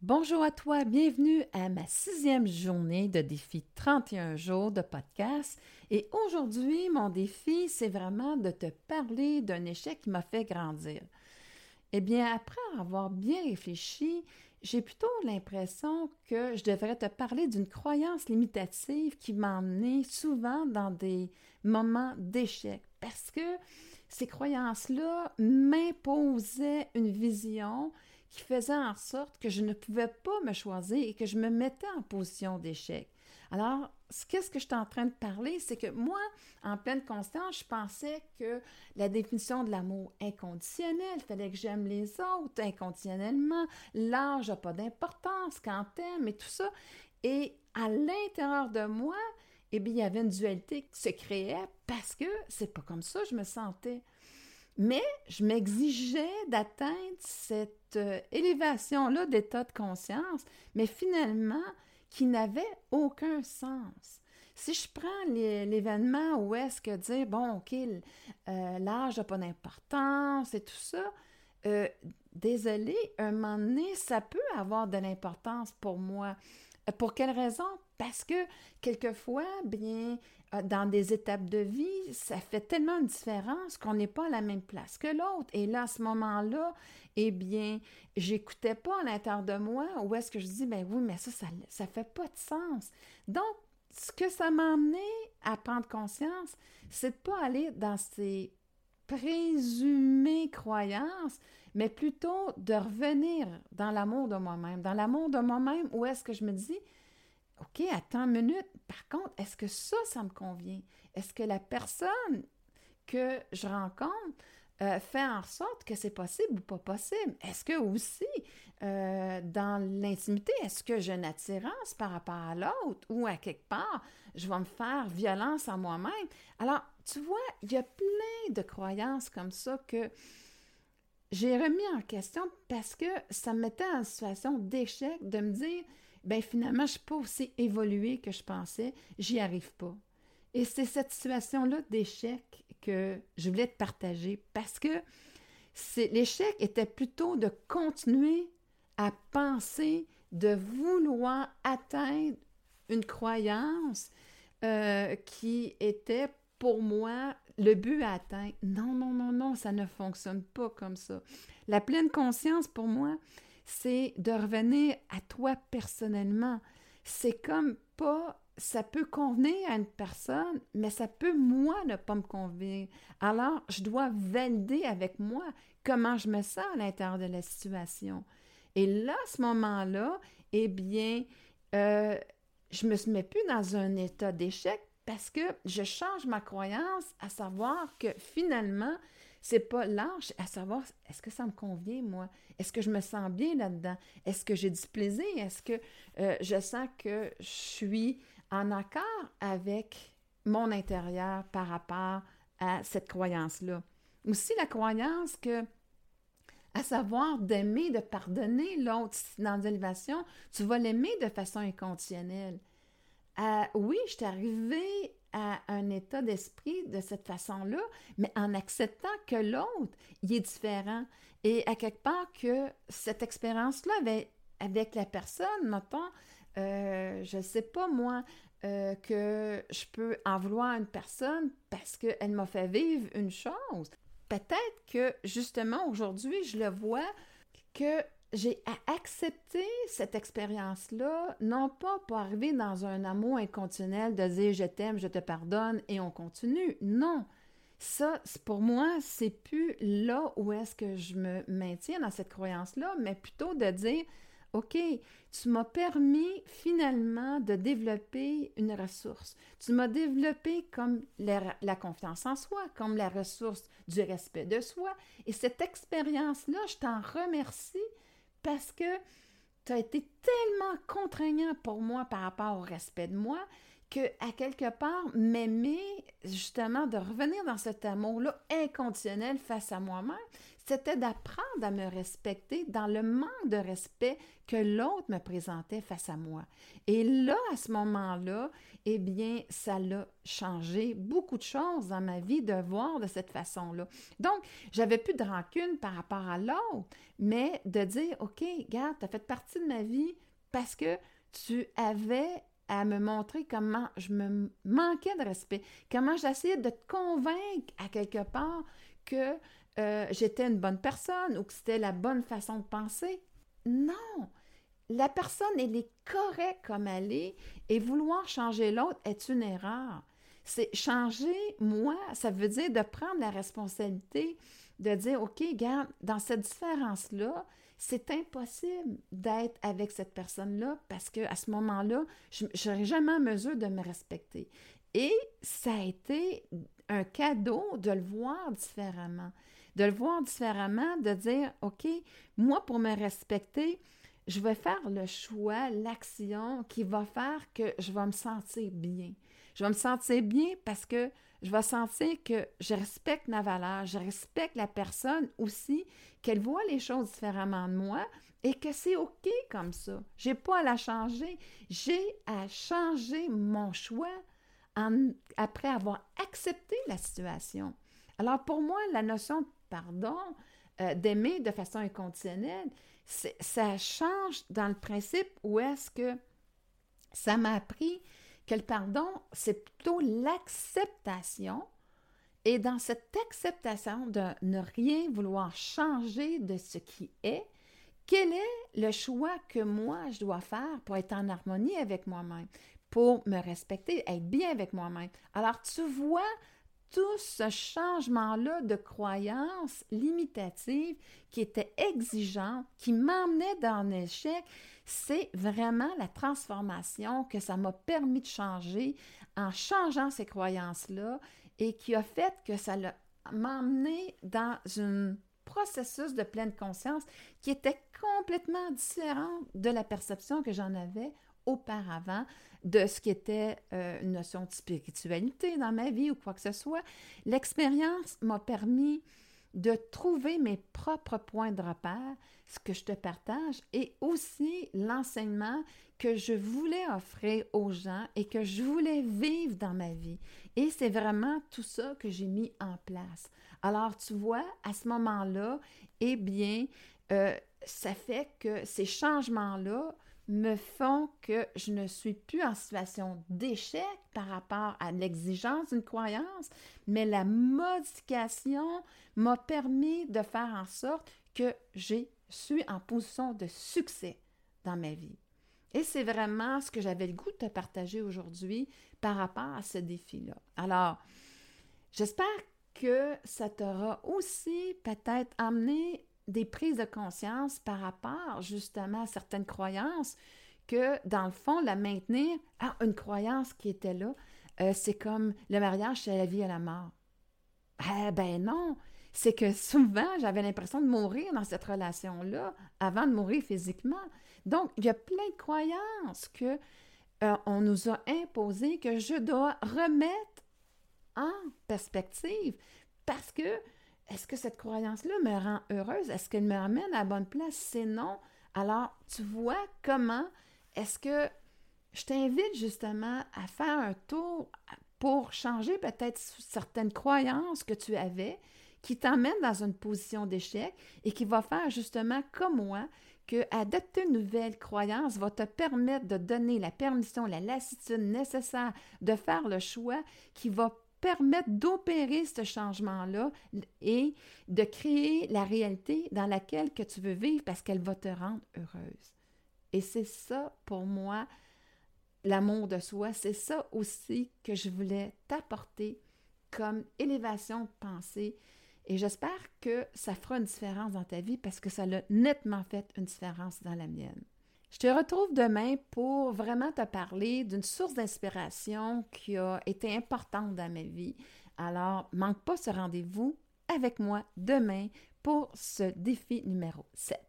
Bonjour à toi, bienvenue à ma sixième journée de défi 31 jours de podcast. Et aujourd'hui, mon défi, c'est vraiment de te parler d'un échec qui m'a fait grandir. Eh bien, après avoir bien réfléchi, j'ai plutôt l'impression que je devrais te parler d'une croyance limitative qui m'a emmené souvent dans des moments d'échec parce que ces croyances-là m'imposaient une vision qui faisait en sorte que je ne pouvais pas me choisir et que je me mettais en position d'échec. Alors, qu'est-ce que je suis en train de parler? C'est que moi, en pleine conscience, je pensais que la définition de l'amour inconditionnel, il fallait que j'aime les autres inconditionnellement, l'âge n'a pas d'importance quand t'aimes et tout ça. Et à l'intérieur de moi, eh bien, il y avait une dualité qui se créait parce que c'est pas comme ça que je me sentais. Mais je m'exigeais d'atteindre cette euh, élévation-là d'état de conscience, mais finalement, qui n'avait aucun sens. Si je prends l'événement où est-ce que dire, bon, OK, euh, l'âge n'a pas d'importance et tout ça, euh, désolé, un moment donné, ça peut avoir de l'importance pour moi. Pour quelle raison? Parce que quelquefois, bien, euh, dans des étapes de vie, ça fait tellement une différence qu'on n'est pas à la même place que l'autre. Et là, à ce moment-là, eh bien, j'écoutais pas à l'intérieur de moi où est-ce que je dis, ben oui, mais ça, ça, ça fait pas de sens. Donc, ce que ça m'a amené à prendre conscience, c'est de pas aller dans ces présumées croyances, mais plutôt de revenir dans l'amour de moi-même. Dans l'amour de moi-même, où est-ce que je me dis, OK, attends une minute. Par contre, est-ce que ça, ça me convient? Est-ce que la personne que je rencontre euh, fait en sorte que c'est possible ou pas possible? Est-ce que aussi, euh, dans l'intimité, est-ce que j'ai une attirance par rapport à l'autre ou à quelque part, je vais me faire violence à moi-même? Alors, tu vois, il y a plein de croyances comme ça que j'ai remis en question parce que ça me mettait en situation d'échec de me dire, ben finalement, je ne suis pas aussi évoluée que je pensais, j'y arrive pas. Et c'est cette situation-là d'échec que je voulais te partager parce que l'échec était plutôt de continuer à penser, de vouloir atteindre une croyance euh, qui était pour moi le but à atteindre. Non, non, non, non, ça ne fonctionne pas comme ça. La pleine conscience pour moi, c'est de revenir à toi personnellement. C'est comme pas, ça peut convenir à une personne, mais ça peut, moi, ne pas me convenir. Alors, je dois valider avec moi comment je me sens à l'intérieur de la situation. Et là, à ce moment-là, eh bien, euh, je me mets plus dans un état d'échec parce que je change ma croyance à savoir que finalement, c'est pas l'âge, à savoir est-ce que ça me convient, moi? Est-ce que je me sens bien là-dedans? Est-ce que j'ai du plaisir? Est-ce que euh, je sens que je suis en accord avec mon intérieur par rapport à cette croyance-là? Aussi la croyance que à savoir d'aimer, de pardonner l'autre dans l'élévation, tu vas l'aimer de façon inconditionnelle. Euh, oui, je suis arrivée à un état d'esprit de cette façon-là, mais en acceptant que l'autre, il est différent. Et à quelque part que cette expérience-là avec, la personne, mettons, euh, je ne sais pas moi, euh, que je peux en vouloir une personne parce qu'elle m'a fait vivre une chose. Peut-être que justement aujourd'hui, je le vois que j'ai à accepter cette expérience-là, non pas pour arriver dans un amour inconditionnel de dire je t'aime, je te pardonne et on continue. Non. Ça, pour moi, c'est plus là où est-ce que je me maintiens dans cette croyance-là, mais plutôt de dire OK, tu m'as permis finalement de développer une ressource. Tu m'as développé comme la, confiance en soi, comme la ressource du respect de soi. Et cette expérience-là, je t'en remercie parce que tu as été tellement contraignant pour moi par rapport au respect de moi que, à quelque part, m'aimer, justement, de revenir dans cet amour-là inconditionnel face à moi-même, c'était d'apprendre à me respecter dans le manque de respect que l'autre me présentait face à moi. Et là, à ce moment-là, eh bien, ça l'a changé beaucoup de choses dans ma vie de voir de cette façon-là. Donc, j'avais plus de rancune par rapport à l'autre, mais de dire, OK, regarde, tu as fait partie de ma vie parce que tu avais à me montrer comment je me manquais de respect, comment j'essayais de te convaincre à quelque part que euh, j'étais une bonne personne ou que c'était la bonne façon de penser. Non, la personne, elle est correcte comme elle est et vouloir changer l'autre est une erreur. C'est changer moi, ça veut dire de prendre la responsabilité de dire, OK, regarde, dans cette différence-là, c'est impossible d'être avec cette personne-là parce qu'à ce moment-là, je n'aurais jamais en mesure de me respecter. Et ça a été un cadeau de le voir différemment. De le voir différemment, de dire, OK, moi, pour me respecter, je vais faire le choix, l'action qui va faire que je vais me sentir bien. Je vais me sentir bien parce que je vais sentir que je respecte ma valeur, je respecte la personne aussi, qu'elle voit les choses différemment de moi et que c'est OK comme ça. Je n'ai pas à la changer. J'ai à changer mon choix après avoir accepté la situation. Alors pour moi, la notion de pardon, euh, d'aimer de façon inconditionnelle, ça change dans le principe où est-ce que ça m'a appris que le pardon, c'est plutôt l'acceptation. Et dans cette acceptation de ne rien vouloir changer de ce qui est, quel est le choix que moi je dois faire pour être en harmonie avec moi-même, pour me respecter, être bien avec moi-même? Alors, tu vois tout ce changement-là de croyance limitative qui était exigeante, qui m'emmenait dans l'échec, c'est vraiment la transformation que ça m'a permis de changer en changeant ces croyances-là et qui a fait que ça m'a emmené dans un processus de pleine conscience qui était complètement différent de la perception que j'en avais auparavant de ce qui était euh, une notion de spiritualité dans ma vie ou quoi que ce soit. L'expérience m'a permis de trouver mes propres points de repère, ce que je te partage, et aussi l'enseignement que je voulais offrir aux gens et que je voulais vivre dans ma vie. Et c'est vraiment tout ça que j'ai mis en place. Alors, tu vois, à ce moment-là, eh bien, euh, ça fait que ces changements-là me font que je ne suis plus en situation d'échec par rapport à l'exigence d'une croyance, mais la modification m'a permis de faire en sorte que je suis en position de succès dans ma vie. Et c'est vraiment ce que j'avais le goût de te partager aujourd'hui par rapport à ce défi-là. Alors, j'espère que ça t'aura aussi peut-être amené des prises de conscience par rapport justement à certaines croyances que, dans le fond, la maintenir, ah, une croyance qui était là, euh, c'est comme le mariage, c'est la vie et la mort. Eh ben non, c'est que souvent, j'avais l'impression de mourir dans cette relation-là avant de mourir physiquement. Donc, il y a plein de croyances que euh, on nous a imposées que je dois remettre en perspective parce que est-ce que cette croyance-là me rend heureuse? Est-ce qu'elle me ramène à la bonne place? C'est non. Alors, tu vois comment est-ce que je t'invite justement à faire un tour pour changer peut-être certaines croyances que tu avais qui t'emmènent dans une position d'échec et qui va faire justement comme moi que adopter une nouvelle croyance va te permettre de donner la permission, la lassitude nécessaire de faire le choix qui va permettre d'opérer ce changement-là et de créer la réalité dans laquelle que tu veux vivre parce qu'elle va te rendre heureuse. Et c'est ça pour moi, l'amour de soi, c'est ça aussi que je voulais t'apporter comme élévation de pensée. Et j'espère que ça fera une différence dans ta vie parce que ça l'a nettement fait une différence dans la mienne. Je te retrouve demain pour vraiment te parler d'une source d'inspiration qui a été importante dans ma vie. Alors, manque pas ce rendez-vous avec moi demain pour ce défi numéro 7.